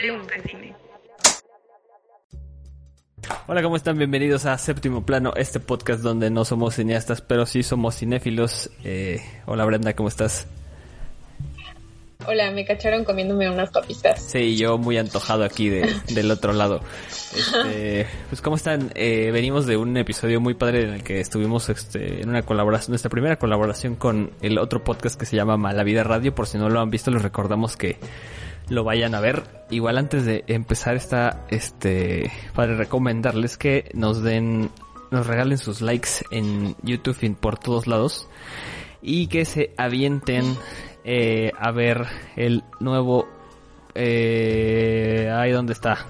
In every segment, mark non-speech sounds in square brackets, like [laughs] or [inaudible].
Hablemos de cine. Hola, ¿cómo están? Bienvenidos a Séptimo Plano, este podcast donde no somos cineastas, pero sí somos cinéfilos. Eh, hola Brenda, ¿cómo estás? Hola, me cacharon comiéndome unas papitas. Sí, yo muy antojado aquí de, [laughs] del otro lado. Este, pues ¿cómo están? Eh, venimos de un episodio muy padre en el que estuvimos este, en una colaboración, nuestra primera colaboración con el otro podcast que se llama Mala Vida Radio. Por si no lo han visto, les recordamos que lo vayan a ver. Igual antes de empezar esta, este, para recomendarles que nos den, nos regalen sus likes en YouTube por todos lados y que se avienten eh, a ver el nuevo, eh, ahí donde está.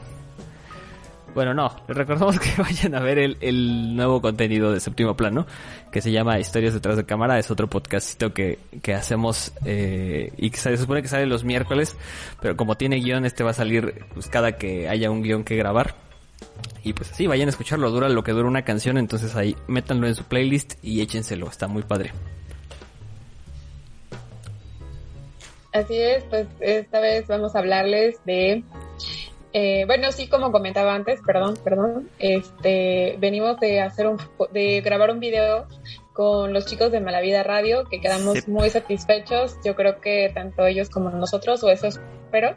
Bueno, no, les [laughs] recordamos que vayan a ver el, nuevo contenido de Séptimo Plano, que se llama Historias detrás de cámara, es otro podcastito que, que hacemos eh, y que se supone que sale los miércoles, pero como tiene guion, este va a salir pues, cada que haya un guion que grabar. Y pues sí, vayan a escucharlo, dura lo que dura una canción, entonces ahí métanlo en su playlist y échenselo, está muy padre. Así es, pues esta vez vamos a hablarles de eh, bueno, sí, como comentaba antes, perdón, perdón, este, venimos de hacer un, de grabar un video con los chicos de Malavida Radio, que quedamos muy satisfechos, yo creo que tanto ellos como nosotros, o eso espero,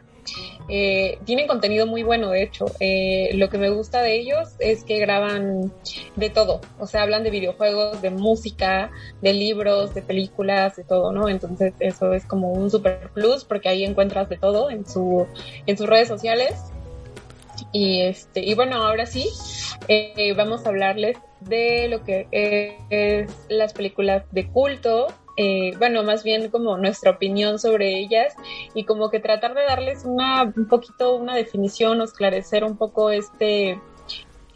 eh, tienen contenido muy bueno, de hecho, eh, lo que me gusta de ellos es que graban de todo, o sea, hablan de videojuegos, de música, de libros, de películas, de todo, ¿no? Entonces eso es como un super plus, porque ahí encuentras de todo en, su, en sus redes sociales y este, y bueno, ahora sí, eh, vamos a hablarles de lo que es, las películas de culto. Eh, bueno, más bien como nuestra opinión sobre ellas y como que tratar de darles una, un poquito una definición o esclarecer un poco este,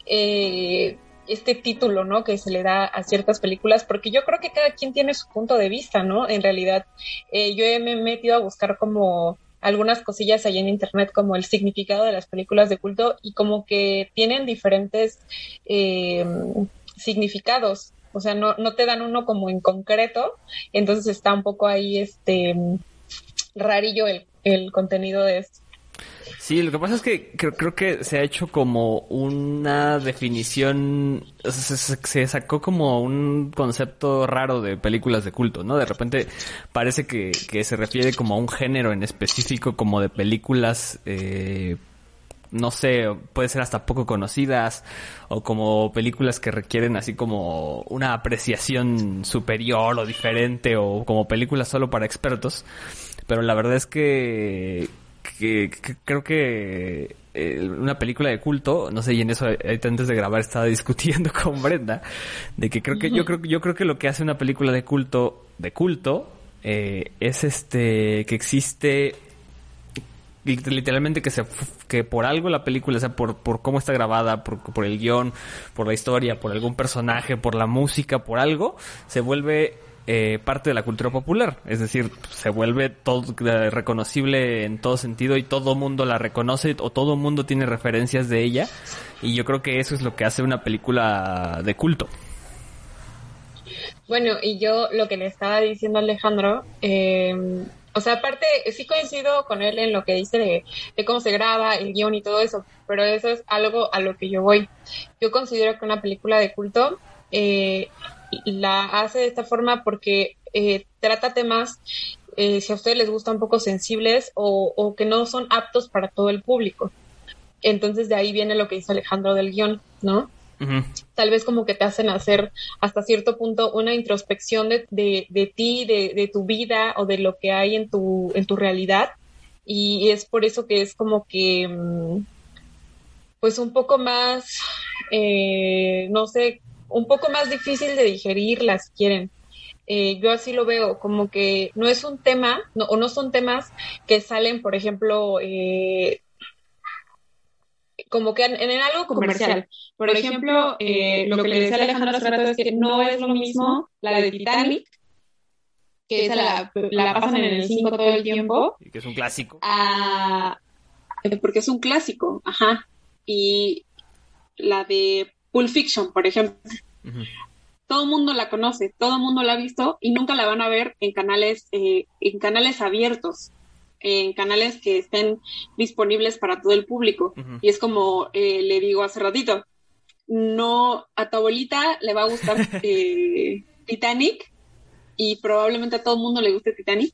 eh, este título, ¿no? Que se le da a ciertas películas, porque yo creo que cada quien tiene su punto de vista, ¿no? En realidad, yo me he metido a buscar como algunas cosillas ahí en internet como el significado de las películas de culto y como que tienen diferentes eh, significados. O sea, no, no te dan uno como en concreto, entonces está un poco ahí este rarillo el, el contenido de esto. Sí, lo que pasa es que creo, creo que se ha hecho como una definición, se, sacó como un concepto raro de películas de culto, ¿no? De repente parece que, que se refiere como a un género en específico, como de películas, eh, no sé, puede ser hasta poco conocidas, o como películas que requieren así como una apreciación superior o diferente, o como películas solo para expertos. Pero la verdad es que que, creo que eh, una película de culto, no sé, y en eso antes de grabar estaba [laughs] discutiendo con Brenda, de que creo que yo creo yo creo que lo que hace una película de culto de culto eh, es este que existe literalmente que se que por algo la película, o sea, por, por cómo está grabada, por, por el guion, por la historia, por algún personaje, por la música, por algo, se vuelve eh, parte de la cultura popular. Es decir, se vuelve todo eh, reconocible en todo sentido y todo mundo la reconoce o todo mundo tiene referencias de ella. Y yo creo que eso es lo que hace una película de culto. Bueno, y yo lo que le estaba diciendo a Alejandro, eh, o sea, aparte, sí coincido con él en lo que dice de, de, cómo se graba, el guion y todo eso, pero eso es algo a lo que yo voy. Yo considero que una película de culto eh, la hace de esta forma porque eh, trata temas, eh, si a ustedes les gusta un poco sensibles o, o, que no son aptos para todo el público. Entonces de ahí viene lo que dice Alejandro del guion, ¿no? Tal vez como que te hacen hacer hasta cierto punto una introspección de, de, de ti, de, de, tu vida o de lo que hay en tu, en tu realidad. Y es por eso que es como que, mm, pues un poco más, eh, no sé, un poco más difícil de digerir las quieren. Eh, yo así lo veo, como que no es un tema, no, o no son temas que salen, por ejemplo, eh, como que en, en algo comercial. Por ejemplo, eh, lo que le decía Alejandro hace rato es que no es lo mismo la de Titanic, que esa la, la pasan en el 5 todo el tiempo. Y que es un clásico. A, porque es un clásico, ajá. Y la de Pulp Fiction, por ejemplo. Uh -huh. Todo el mundo la conoce, todo el mundo la ha visto y nunca la van a ver en canales, eh, en canales abiertos. en canales que estén disponibles para todo el público. Y es como eh, le digo hace ratito, no, a tu abuelita le va a gustar [laughs] eh, Titanic y probablemente a todo el mundo le guste Titanic.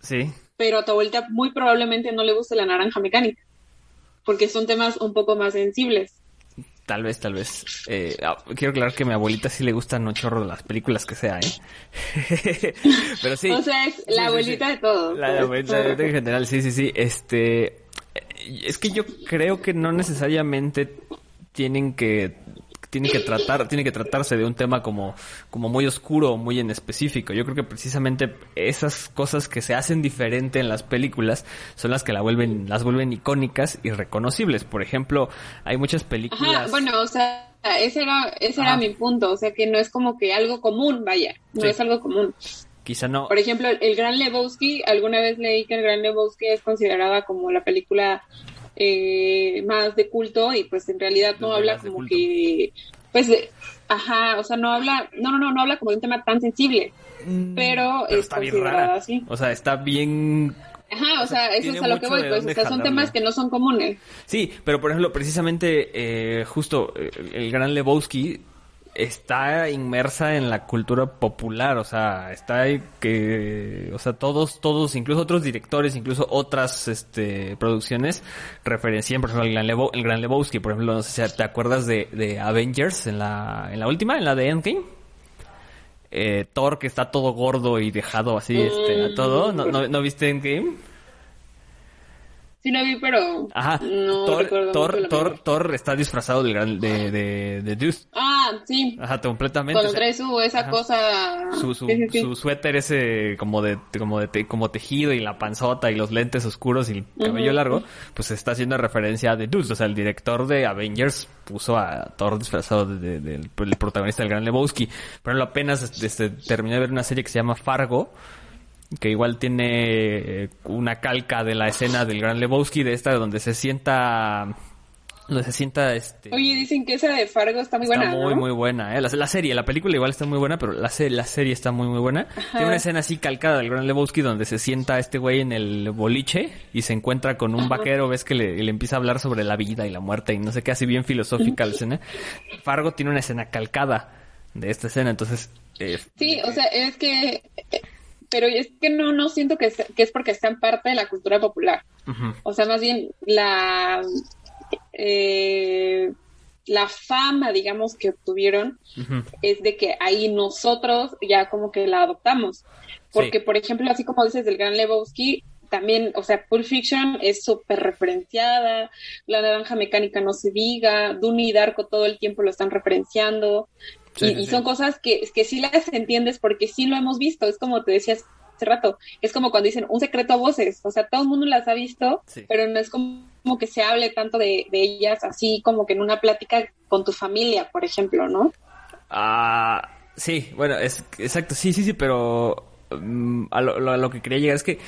Sí. Pero a tu abuelita muy probablemente no le guste la naranja mecánica, porque son temas un poco más sensibles. Tal vez, tal vez. Eh, ah, quiero aclarar que a mi abuelita sí le gustan un chorro las películas que sea, ¿eh? [laughs] Pero sí. O sea, es la abuelita de todo. La, abuelita en general, sí, sí, sí. Este, es que yo creo que no necesariamente tienen que tiene que tratar, tiene que tratarse de un tema como, como muy oscuro, muy en específico. Yo creo que precisamente esas cosas que se hacen diferente en las películas son las que la vuelven, las vuelven icónicas y reconocibles. Por ejemplo, hay muchas películas. Ajá, bueno, o sea, ese era, ese era mi punto. O sea, que no es como que algo común, vaya, no es algo común. Quizá no. Por ejemplo, el Gran Lebowski, alguna vez leí que el Gran Lebowski es considerada como la película eh, más de culto y pues en realidad no habla como que, pues, ajá, o sea, no habla, no, no, no, no habla como de un tema tan sensible, mm, pero, es considerada así. O sea, está bien Ajá, o, sea, eso es a lo que voy, pues, o sea, son temas que no son comunes. Sí, pero por ejemplo, precisamente, eh, justo, eh, el gran Lebowski está inmersa en la cultura popular, o sea, está que, o sea, todos, todos, incluso otros directores, incluso otras, este, producciones referencian, por ejemplo, el Gran, el Gran Lebowski, por ejemplo, no sé si te acuerdas de, de Avengers en la, en la última, en la de Endgame. Eh, Thor que está todo gordo y dejado así, este, a todo, ¿no, no, ¿no viste Endgame? Sí lo vi, pero Ajá. no Thor, recuerdo Thor, Thor, Thor, está disfrazado del gran, de, de, de Deuce. Ah, sí. Ajá, completamente. Cuando trae su, esa cosa... Su, su, su, suéter ese como de, como de, como tejido y la panzota y los lentes oscuros y el cabello largo, pues está haciendo referencia a The Deuce. O sea, el director de Avengers puso a Thor disfrazado del de, de, protagonista del Gran Lebowski. Pero apenas este, terminé de ver una serie que se llama Fargo que igual tiene eh, una calca de la escena del Gran Lebowski de esta donde se sienta donde se sienta este Oye, dicen que esa de Fargo está muy buena. Está muy muy buena, eh. la, serie, la película igual está muy buena, pero la, la serie está muy muy buena. Tiene una escena así calcada del Gran Lebowski donde se sienta este güey en el boliche y se encuentra con un vaquero, ves que le, le, empieza a hablar sobre la vida y la muerte y no sé qué, así bien filosófica la [laughs] escena. Fargo tiene una escena calcada de esta escena, entonces eh, Sí, o sea, es que pero es que no, no siento que, que es porque sean parte de la cultura popular. O sea, más bien la, eh, la fama, digamos, que obtuvieron es de que ahí nosotros ya como que la adoptamos. Porque, por ejemplo, así como dices del Gran Lebowski, también, o sea, Pulp Fiction es súper referenciada, La Naranja Mecánica no se diga, Dune y Darko todo el tiempo lo están referenciando, y, son cosas que, que sí las entiendes porque sí lo hemos visto, es como te decías hace rato, es como cuando dicen un secreto a voces, o sea, todo el mundo las ha visto, pero no es como, que se hable tanto de, ellas así como que en una plática con tu familia, por ejemplo, ¿no? Ah, sí, bueno, es exacto, sí, sí, sí, pero mm, a, lo, a, lo, que quería llegar es que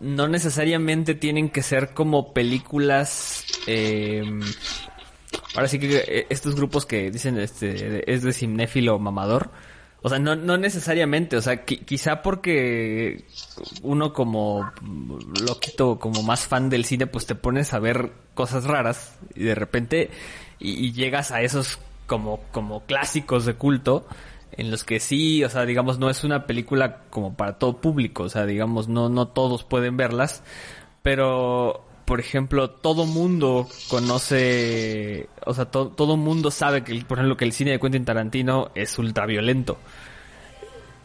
no necesariamente tienen que ser como películas eh, Ahora sí que eh, estos grupos que dicen este es de cinéfilo mamador, o sea, no, no necesariamente, o sea, quizá porque uno como loquito, como más fan del cine, pues te pones a ver cosas raras y de repente y, llegas a esos como, como clásicos de culto en los que sí, o sea, digamos, no es una película como para todo público, o sea, digamos, no, no todos pueden verlas, pero por ejemplo, todo mundo conoce, o sea, todo mundo sabe que, por ejemplo, que el cine de Quentin Tarantino es ultraviolento.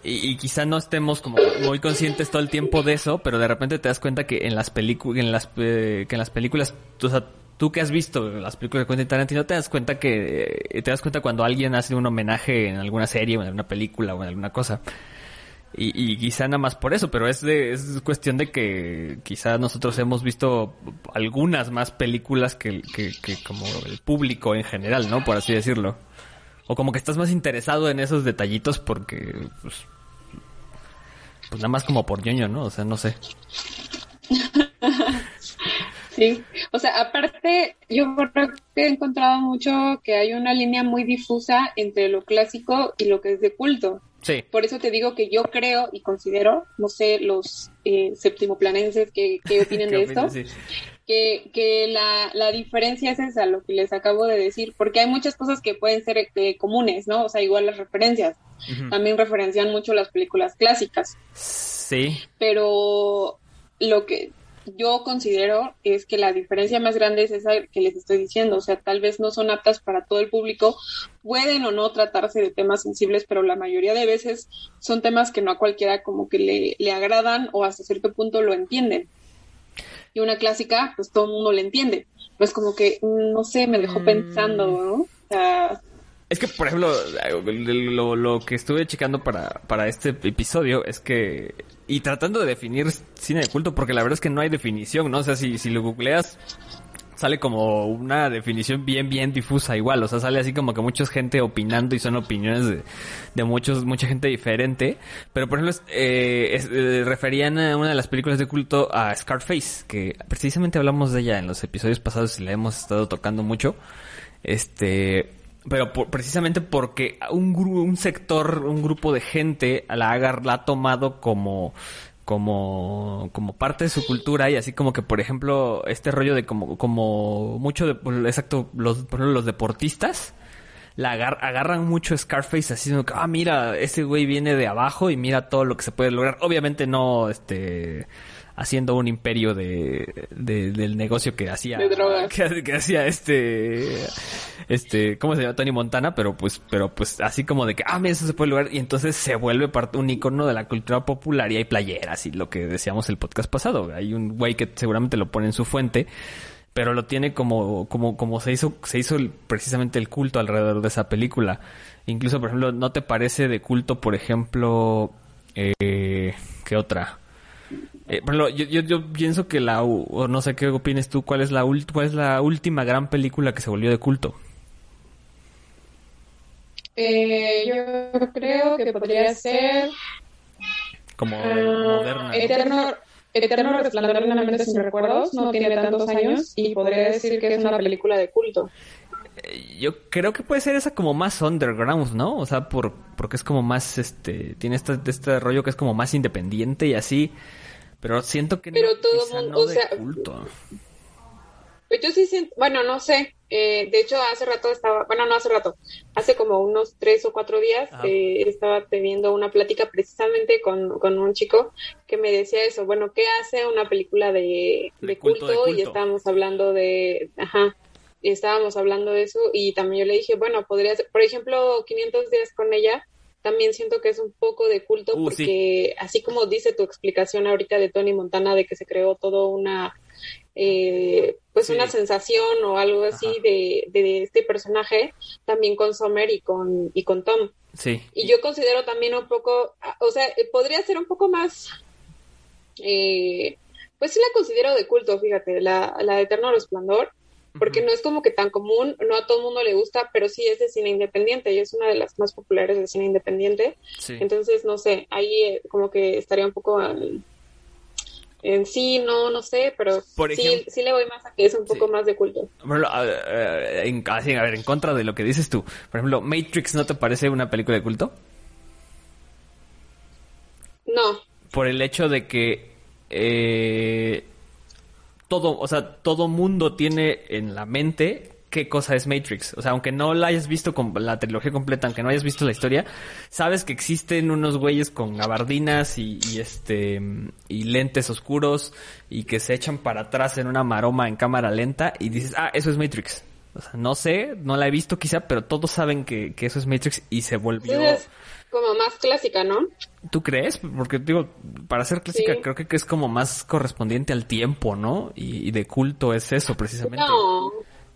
Y, y quizá no estemos como muy conscientes todo el tiempo de eso, pero de repente te das cuenta que en las películas, en las, eh, que en las películas, o sea, tú que has visto las películas de Quentin Tarantino, te das cuenta que, eh, te das cuenta cuando alguien hace un homenaje en alguna serie o en alguna película o en alguna cosa. Y, y, quizá nada más por eso, pero es, de, es cuestión de que quizá nosotros hemos visto algunas más películas que, que, que, como el público en general, ¿no? Por así decirlo. O como que estás más interesado en esos detallitos porque, pues, pues nada más como por ñoño, ¿no? O sea, no sé. [laughs] Sí, o sea, aparte, yo creo que he encontrado mucho que hay una línea muy difusa entre lo clásico y lo que es de culto. Sí. Por eso te digo que yo creo y considero, no sé, los eh, séptimoplanenses que, que [laughs] opinen ¿Qué de esto? Sí. que, que la, la diferencia es esa, lo que les acabo de decir, porque hay muchas cosas que pueden ser eh, comunes, ¿no? O sea, igual las referencias. También referencian mucho las películas clásicas, Sí. pero lo que yo considero es que la diferencia más grande es esa que les estoy diciendo, o sea, tal vez no son aptas para todo el público, pueden o no tratarse de temas sensibles, pero la mayoría de veces son temas que no a cualquiera como que le, le agradan o hasta cierto punto lo entienden. Y una clásica, pues todo el mundo le entiende. Pues como que, mm, no sé, me dejó Mm. pensando, ¿no? O sea, Es que, por ejemplo, lo, lo que estuve checando para, para este episodio es que... Y tratando de definir cine de culto, porque la verdad es que no hay definición, ¿no? O sea, si, si lo googleas, sale como una definición bien, bien difusa igual. O sea, sale así como que mucha gente opinando y son opiniones de, de muchos, mucha gente diferente. Pero, por ejemplo, eh, eh, referían a una de las películas de culto a Scarface, que precisamente hablamos de ella en los episodios pasados y la hemos estado tocando mucho. Este, pero por- precisamente porque un gru- un sector, un grupo de gente la ha, la ha tomado como como como parte de su cultura y así como que por ejemplo este rollo de como como mucho de exacto los por ejemplo, los deportistas la agar- agarran mucho Scarface así como que, ah mira ese güey viene de abajo y mira todo lo que se puede lograr obviamente no este haciendo un imperio de, de- del negocio que hacía De drogas. que, que hacía este este cómo se llama Tony Montana pero pues pero pues así como de que ah mira eso se puede lograr y entonces se vuelve parte un icono de la cultura popular y hay playeras y lo que decíamos el podcast pasado hay un güey que seguramente lo pone en su fuente pero lo tiene como como como se hizo se hizo el- precisamente el culto alrededor de esa película. Incluso por ejemplo no te parece de culto por ejemplo eh, qué otra eh, ejemplo, yo, yo, yo pienso que la, o no sé qué opines tú, ¿cuál es la cuál es la última gran película que se volvió de culto? eh, yo creo que podría ser Como ah, moderna. ¿no? Eterno, Eterno Resplandor de una mente sin recuerdos, no tiene tantos años y podría decir que es una película de culto. Yo creo que puede ser esa como más underground, ¿no? O sea, por, porque es como más, este, tiene este, este rollo que es como más independiente y así. Pero siento que Pero no, todo quizá mundo- no o de sea, culto. Pues yo sí siento, bueno, no sé, eh, de hecho hace rato estaba, bueno, no hace rato, hace como unos tres o cuatro días eh, estaba teniendo una plática precisamente con, con un chico que me decía eso, bueno, ¿qué hace una película de, De de culto, culto? de culto. Y estábamos hablando de, ajá, estábamos hablando de eso y también yo le dije, bueno, podría ser, por ejemplo, 500 días con ella, también siento que es un poco de culto Uh, porque así como dice tu explicación ahorita de Tony Montana de que se creó todo una eh, pues Sí. una sensación o algo así de, de este personaje también con Summer y con y con Tom Sí. y yo considero también un poco o sea eh, podría ser un poco más eh, pues sí la considero de culto fíjate la, la de Eterno Resplandor porque no es como que tan común, no a todo el mundo le gusta, pero sí es de cine independiente y es una de las más populares de cine independiente. Sí. Entonces, no sé, ahí eh, como que estaría un poco en, en sí, no, no sé, pero Por sí, ejemplo- sí le voy más a que es un poco Sí. más de culto. Ejemplo, a, a- en, así, a ver, en contra de lo que dices tú. Por ejemplo, Matrix no te parece una película de culto? No, por el hecho de que eh, todo, o sea, todo mundo tiene en la mente qué cosa es Matrix. O sea, aunque no la hayas visto con la trilogía completa, aunque no hayas visto la historia, sabes que existen unos güeyes con gabardinas y, y este y lentes oscuros y que se echan para atrás en una maroma en cámara lenta y dices, ah, eso es Matrix. O sea, no sé, no la he visto quizá, pero todos saben que, que eso es Matrix y se volvió... como más clásica, ¿no? ¿Tú crees? Porque digo, para ser clásica Sí. creo que, es como más correspondiente al tiempo, ¿no? Y, y de culto es eso, precisamente. No,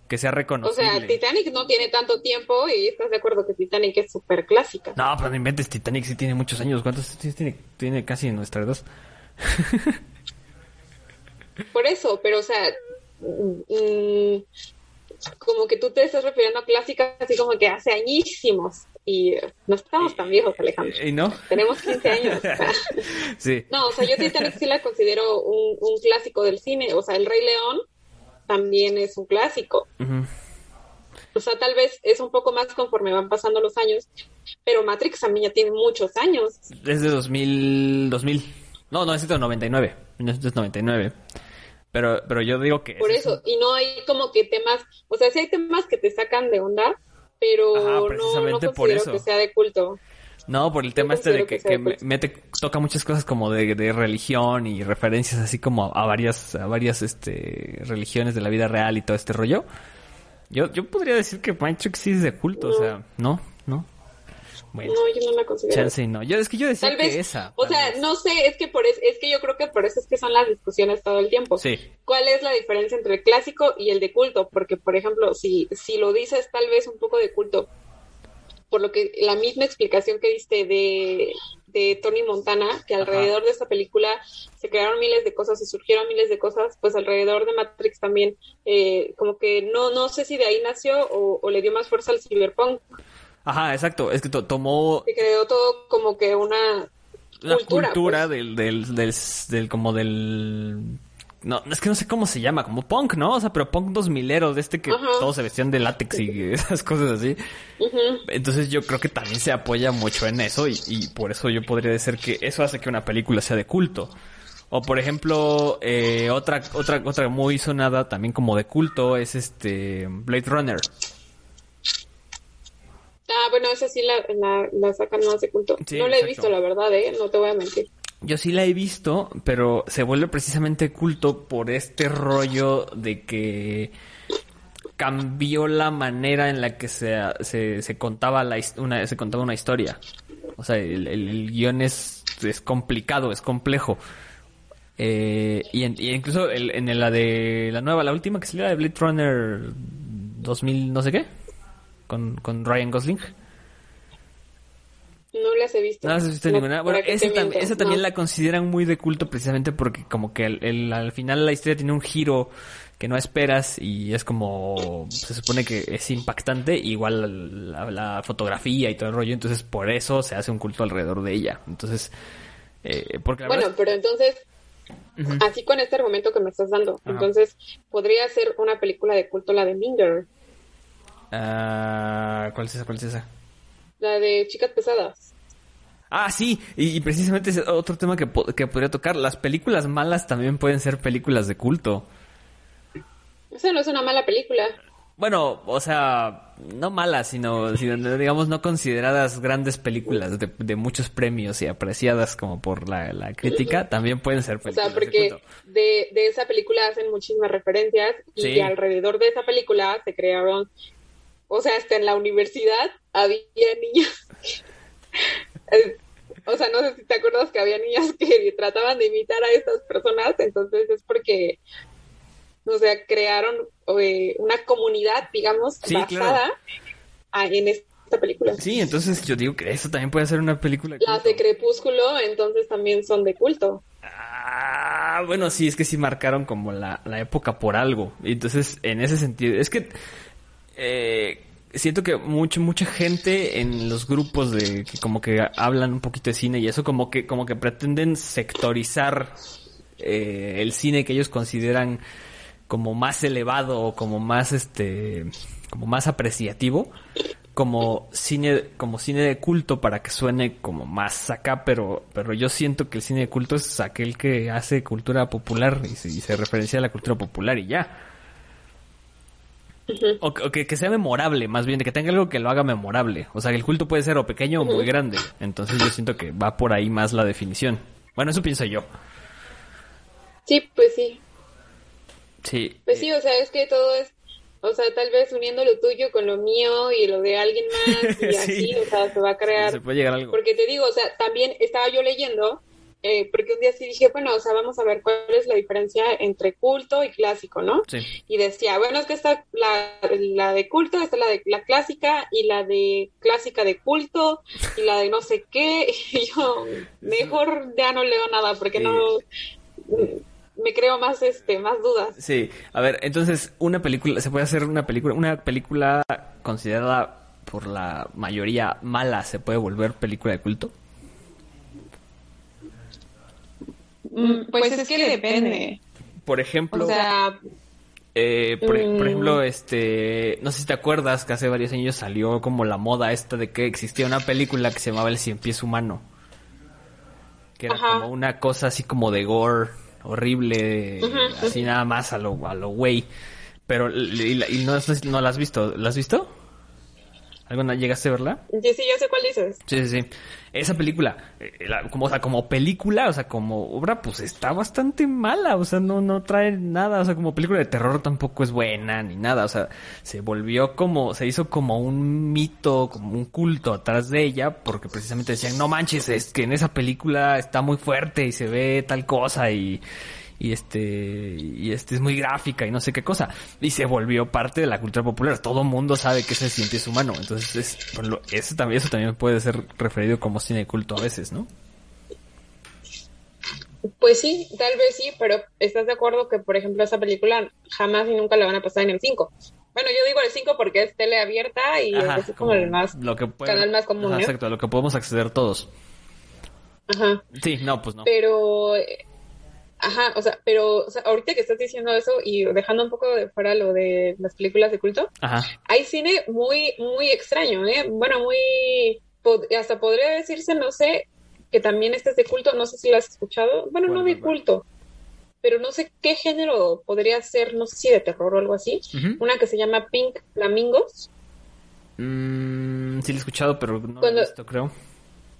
Que sea o reconocible. sea, Titanic no tiene tanto tiempo y estás de acuerdo que Titanic es súper clásica. No, pero no inventes, Titanic sí tiene muchos años. ¿Cuántos tiene? Tiene casi nuestra edad. [laughs] Por eso, pero o sea, mm, como que tú te estás refiriendo a clásicas así como que hace añísimos y no estamos tan viejos, Alejandro. ¿Y no? Tenemos 15 años. [laughs] sí. No, o sea, yo Titanic sí la considero un, un clásico del cine. O sea, El Rey León también es un clásico. O sea, tal vez es un poco más conforme van pasando los años, pero Matrix también ya tiene muchos años. Es de 2000, 2000. No, no, es de 99. 1999. Pero, pero yo digo que... Por eso, y no hay como que temas, o sea, sí hay temas que te sacan de onda, pero no, no considero que sea de culto. No, por el tema este de que, mete, toca muchas cosas como de, religión y referencias así como a varias, a varias este, religiones de la vida real y todo este rollo. Yo, yo podría decir que Matrix sí es de culto, o sea, no, no. Bueno, no, yo no la considero. Chance no. Yo, es que yo decía que esa. O sea, no sé, es que por es, es que yo creo que por eso es que son las discusiones todo el tiempo. Sí. ¿Cuál es la diferencia entre el clásico y el de culto? Porque, por ejemplo, si, si lo dices tal vez un poco de culto, por lo que la misma explicación que diste de, de Tony Montana, que alrededor de esta película se crearon miles de cosas y surgieron miles de cosas, pues alrededor de Matrix también, eh, como que no, no sé si de ahí nació o, le dio más fuerza al cyberpunk. Ajá, exacto, es que tomó... Se creó todo como que una... La cultura, pues. del, del, del, del, como del no, es que no sé cómo se llama, como punk, ¿no? O sea, pero punk dos mileros, de este que todos se vestían de látex y esas cosas así. Entonces yo creo que también se apoya mucho en eso y, y, por eso yo podría decir que eso hace que una película sea de culto. O por ejemplo, eh, otra, otra, otra muy sonada también como de culto es este Blade Runner. Ah, bueno, esa sí la, la, sacan más de culto. no la he visto, la verdad, ¿eh? No te voy a mentir. Yo sí la he visto, pero se vuelve precisamente culto por este rollo de que cambió la manera en la que se, se, contaba la, una, se contaba una historia. O sea, el, guion es, es complicado, es complejo. Eh, y, incluso en la de la nueva, la última que salió, la de Blade Runner 2000 no sé qué, con, con Ryan Gosling. No las he visto. No las he visto ninguna. Bueno, esa, también la consideran muy de culto precisamente porque como que al final la historia tiene un giro que no esperas y es como se supone que es impactante igual la, fotografía y todo el rollo entonces por eso se hace un culto alrededor de ella entonces eh, porque bueno pero entonces así con este argumento que me estás dando entonces podría ser una película de culto la de Minger ah, ¿cuál es esa? ¿cuál es esa? La de chicas pesadas. Ah, sí, y, precisamente es otro tema que, que, podría tocar. Las películas malas también pueden ser películas de culto. Esa no es una mala película. Bueno, o sea, no malas, sino, digamos, no consideradas grandes películas de, muchos premios y apreciadas como por la, crítica, también pueden ser películas. O sea, porque de, de, esa película hacen muchísimas referencias y alrededor de esa película se crearon o sea, hasta en la universidad había niñas. o sea, no sé si te acuerdas que había niñas que trataban de imitar a estas personas, entonces es porque, o sea, crearon eh, una comunidad, digamos, basada en esta película. Sí, entonces yo digo que eso también puede ser una película. Las de Crepúsculo, entonces también son de culto. Ah, bueno, sí, es que sí marcaron como la, la época por algo. Entonces, en ese sentido, es que eh, siento que mucho, mucha gente en los grupos de que como que hablan un poquito de cine y eso como que, como que pretenden sectorizar eh, el cine que ellos consideran como más elevado o como más este como más apreciativo como cine como cine de culto para que suene como más acá pero pero yo siento que el cine de culto es aquel que hace cultura popular y se, y se referencia a la cultura popular y ya o, que, sea memorable, más bien, que tenga algo que lo haga memorable. O sea, que el culto puede ser o pequeño o muy grande. Entonces yo siento que va por ahí más la definición. Bueno, eso pienso yo. Sí, pues sí. Sí. Pues sí, o sea, es que todo es, o sea, tal vez uniendo lo tuyo con lo mío y lo de alguien más y [laughs] así, o sea, se va a crear. Se puede llegar a algo. Porque te digo, o sea, también estaba yo leyendo eh, porque un día sí dije, bueno, o sea, vamos a ver cuál es la diferencia entre culto y clásico, ¿no? Sí. Y decía, bueno, es que está la, la de culto, está la de la clásica y la de clásica de culto y la de no sé qué. [laughs] Y yo, mejor ya no leo nada porque no me creo más este más dudas. Sí, a ver, entonces una película se puede hacer una película una película considerada por la mayoría mala se puede volver película de culto? Mm, pues, es, que, depende. Por ejemplo. O sea, Eh, por, por Mm. ejemplo, este, no sé si te acuerdas que hace varios años salió como la moda esta de que existía una película que se llamaba El Cien Pies Humano. Que era Ajá. como una cosa así como de gore, horrible, así nada más a lo, a lo güey. Pero, y, y no, no, no la has visto, ¿la has visto? ¿Alguna llegaste a verla? Sí, sí, yo sé cuál dices. Sí, sí, sí. Esa película, eh, la- como, o sea, como película, o sea, como obra, pues está bastante mala, o sea, no, no trae nada, o sea, como película de terror tampoco es buena ni nada, o sea, se volvió como, se hizo como un mito, como un culto atrás de ella, porque precisamente decían, no manches, es que en esa película está muy fuerte y se ve tal cosa y, y este y este es muy gráfica y no sé qué cosa. Y se volvió parte de la cultura popular. Todo mundo sabe que ese es cien pies humano entonces es, lo- eso también eso también puede ser referido como cine culto a veces no Pues sí, tal vez sí, pero ¿estás de acuerdo que, por ejemplo, esa película jamás y nunca la van a pasar en el 5? Bueno, yo digo el 5 porque es tele abierta y Ajá, es como, el más lo que puede- canal más común, exacto a lo que podemos acceder todos. Ajá. sí no pues no. Pero, eh, ajá, o sea, pero o sea, ahorita que estás diciendo eso y dejando un poco de fuera lo de las películas de culto, ajá. hay cine muy, muy extraño, ¿eh? Bueno, muy, pod- hasta podría decirse, no sé, que también este es de culto, no sé si lo has escuchado, bueno, no ¿Cuál, de culto, pero no sé qué género podría ser, no sé si de terror o algo así, una que se llama Pink Flamingos. Mm, sí lo he escuchado pero no lo Cuando- he visto creo.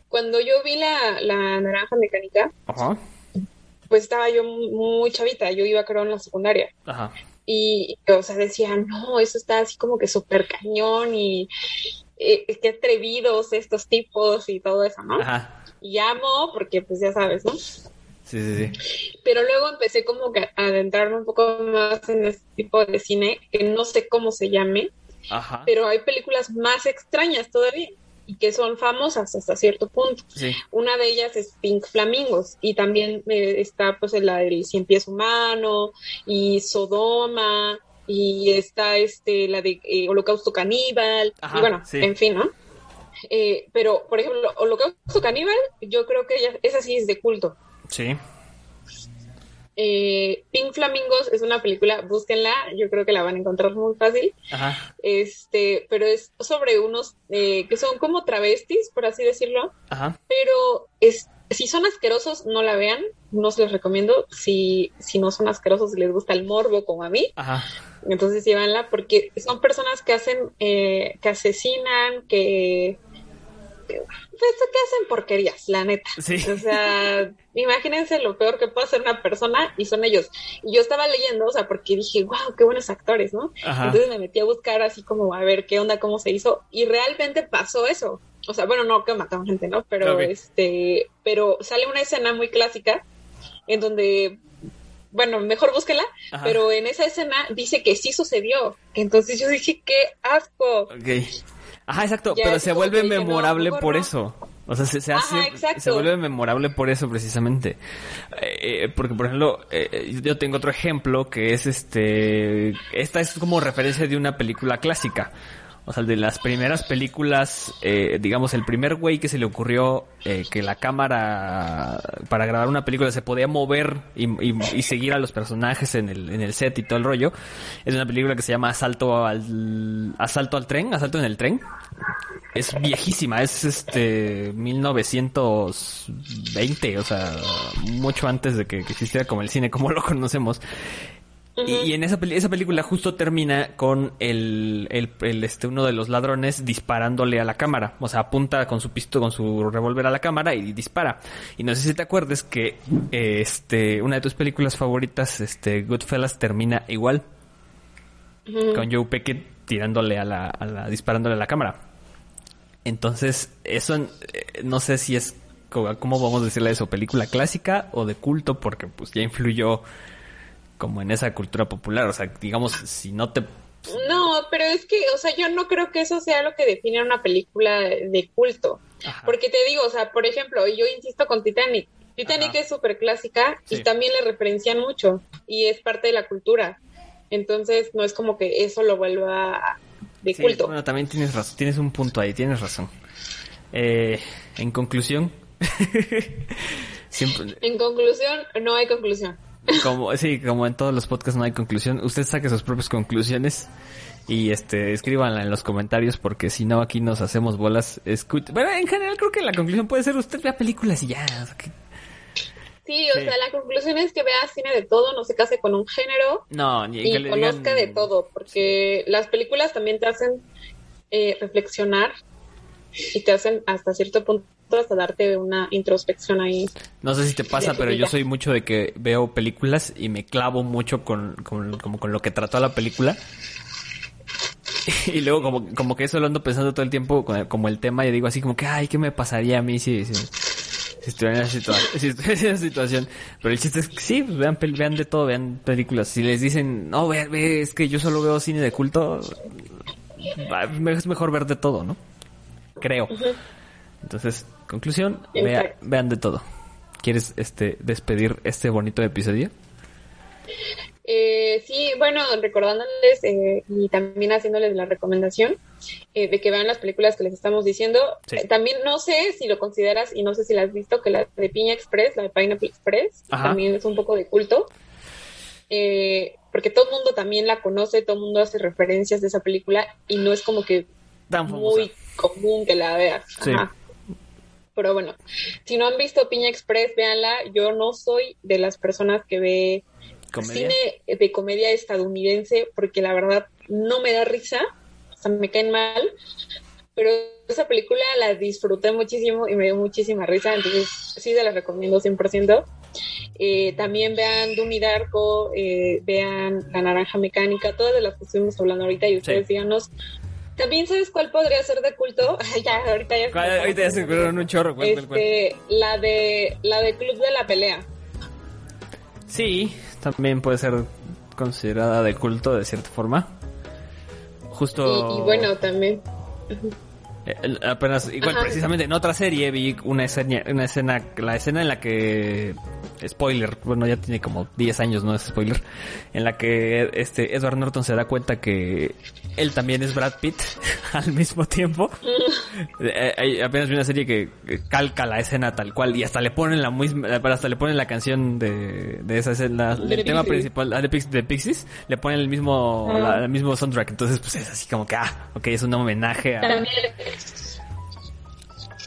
Cuando yo vi la, la naranja mecánica, ajá pues estaba yo muy chavita, yo iba creo en la secundaria. ajá Y, o sea, decía, no, eso está así como que súper cañón y eh, qué atrevidos estos tipos y todo eso, ¿no? ajá Y amo porque, pues ya sabes, ¿no? sí sí sí Pero luego empecé como que a adentrarme un poco más en este tipo de cine, que no sé cómo se llame, ajá pero hay películas más extrañas todavía y que son famosas hasta cierto punto. sí Una de ellas es Pink Flamingos y también eh, está pues la del Cien Pies Humano y Sodoma y está este la de eh, Holocausto Caníbal Ajá, y bueno, sí. en fin, ¿no? Eh, pero, por ejemplo, Holocausto Caníbal, yo creo que ella, esa sí es de culto. sí Eh, Pink Flamingos es una película, búsquenla, yo creo que la van a encontrar muy fácil. ajá Este, pero es sobre unos eh, que son como travestis, por así decirlo, ajá pero es, si son asquerosos, no la vean, no se los recomiendo. Si, si no son asquerosos y les gusta el morbo como a mí, ajá entonces llévanla porque son personas que hacen, eh, que asesinan, que... Pues que hacen porquerías, la neta. Sí. O sea, imagínense lo peor que puede hacer una persona y son ellos. Y yo estaba leyendo, o sea, porque dije, wow, qué buenos actores, ¿no? Ajá. Entonces me metí a buscar así como a ver qué onda, cómo se hizo. Y realmente pasó eso. O sea, bueno, no que mataron gente, ¿no? Pero este, pero sale una escena muy clásica en donde, bueno, mejor búsquela, Ajá. pero en esa escena dice que sí sucedió. Entonces yo dije, qué asco. Ok. Ajá, exacto, Ya pero se vuelve no, memorable por no. eso. O sea, se, se hace, se vuelve memorable por eso precisamente. Eh, porque, por ejemplo, eh, yo tengo otro ejemplo que es este, esta es como referencia de una película clásica. O sea, de las primeras películas, eh, digamos, el primer güey que se le ocurrió eh, que la cámara para grabar una película se podía mover y, seguir a los personajes en el, en el set y todo el rollo, es una película que se llama Asalto al, Asalto al tren, Asalto en el tren. Es viejísima, es este 1920, o sea, mucho antes de que existiera como el cine como lo conocemos. Y, y en esa, esa película justo termina con el, el, el, este, uno de los ladrones disparándole a la cámara. O sea, apunta con su pistola, con su revólver a la cámara y dispara. Y no sé si te acuerdas que eh, este, una de tus películas favoritas, este, Goodfellas, termina igual. Con Joe Peckett tirándole a la, a la, disparándole a la cámara. Entonces, eso eh, no sé si es, ¿cómo vamos a decirle eso? ¿Película clásica o de culto? Porque pues ya influyó como en esa cultura popular. O sea, digamos, si no te... No, pero es que, o sea, yo no creo que eso sea lo que define una película de culto. Ajá. Porque te digo, o sea, por ejemplo, yo insisto con Titanic. Titanic Ajá. es súper clásica Sí. y también le referencian mucho y es parte de la cultura. Entonces, no es como que eso lo vuelva de Sí, culto. bueno, también tienes razón, tienes un punto ahí, tienes razón. Eh, en conclusión, [laughs] siempre... En conclusión, no hay conclusión. Como, sí, como en todos los podcasts no hay conclusión, usted saque sus propias conclusiones y este escríbanla en los comentarios porque si no aquí nos hacemos bolas. Escucha. Bueno, en general creo que la conclusión puede ser usted vea películas y ya. Sí, o sea, la conclusión es que vea cine de todo, no se case con un género. No, ni y conozca de todo, porque las películas también te hacen eh, reflexionar y te hacen hasta cierto punto hasta darte una introspección ahí. No sé si te pasa, pero yo soy mucho de que veo películas y me clavo mucho con, con, como con lo que trató la película. [laughs] y luego como, como que eso lo ando pensando todo el tiempo como el tema y digo así como que, ay, ¿qué me pasaría a mí si, si, estuviera en esa, [laughs] esa situación? Pero el chiste es que sí, pues, vean, vean de todo, vean películas. Si les dicen, no, ve, ve, es que yo solo veo cine de culto, es mejor ver de todo, ¿no? Creo. Entonces, conclusión, vean de todo. ¿Quieres este despedir este bonito episodio? Eh, sí, bueno, recordándoles eh, y también haciéndoles la recomendación eh, de que vean las películas que les estamos diciendo. Eh, también no sé si lo consideras y no sé si la has visto, que la de Piña Express, la de Pineapple Express, también es un poco de culto. porque todo el mundo también la conoce, todo el mundo hace referencias de esa película y no es como que muy común que la veas. Pero bueno, si no han visto Piña Express, véanla. Yo no soy de las personas que ve cine de comedia estadounidense porque la verdad no me da risa, o sea, me caen mal. Pero esa película la disfruté muchísimo y me dio muchísima risa, entonces sí se la recomiendo 100%. Eh, también vean Doom Darko, eh, vean La Naranja Mecánica, todas de las que estuvimos hablando ahorita y ustedes díganos también sabes cuál podría ser de culto. [laughs] ya, ahorita ya. Se ahorita ya se ocurrieron un chorro. este, la de la de Club de la Pelea. Sí, también puede ser considerada de culto de cierta forma. Justo. Y, bueno, también. Apenas, igual precisamente en otra serie vi una escena, una escena, la escena en la que spoiler, bueno, ya tiene como 10 años, no es spoiler, en la que este Edward Norton se da cuenta que él también es Brad Pitt [laughs] al mismo tiempo. [laughs] Eh, apenas vi una serie que calca la escena tal cual y hasta le ponen la misma, hasta le ponen la canción de, de esa escena, el tema principal ah, de, de, Pixies, le ponen el mismo, el mismo soundtrack, entonces pues es así como que, ah, ok, es un homenaje a... También,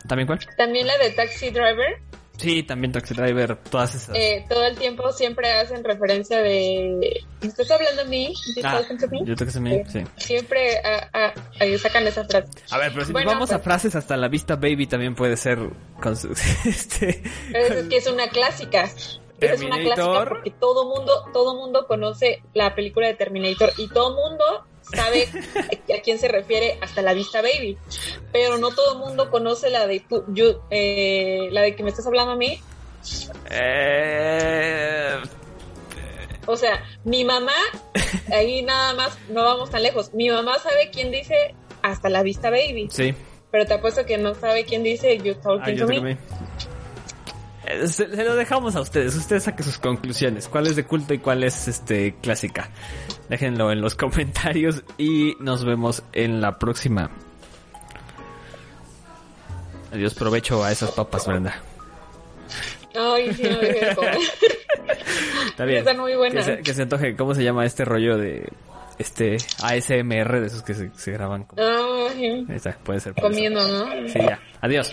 ¿También cuál? También la de Taxi Driver Sí, también Taxi Driver, todas esas. Eh, todo el tiempo siempre hacen referencia de. ¿Estás hablando a mí? Ah, yo a mí, sí. Siempre sacan esa frase. A ver, pero si vamos a pues- frases hasta la vista baby también puede ser. Con [laughs] este, es que es una clásica. Es una clásica porque todo mundo, todo mundo conoce la película de Terminator y todo mundo sabe a quién se refiere hasta la vista baby. Pero no todo el mundo conoce la de tú, yo, eh, la de que me estás hablando a mí. Eh... O sea, mi mamá, ahí nada más, no vamos tan lejos. Mi mamá sabe quién dice hasta la vista baby. Sí. Pero te apuesto que no sabe quién dice you talking ah, to me. Se, lo dejamos a ustedes. Ustedes saquen sus conclusiones. ¿Cuál es de culto y cuál es este clásica? Déjenlo en los [laughs] comentarios y nos vemos en la próxima. Adiós, provecho a esas papas, Brenda. Ay, sí, no [laughs] Está bien. Están muy buenas. Que se, que se antoje. ¿Cómo se llama este rollo de este ASMR de esos que se, graban? Ay, está, puede ser. Comiendo, ¿no? Sí, ya. Adiós.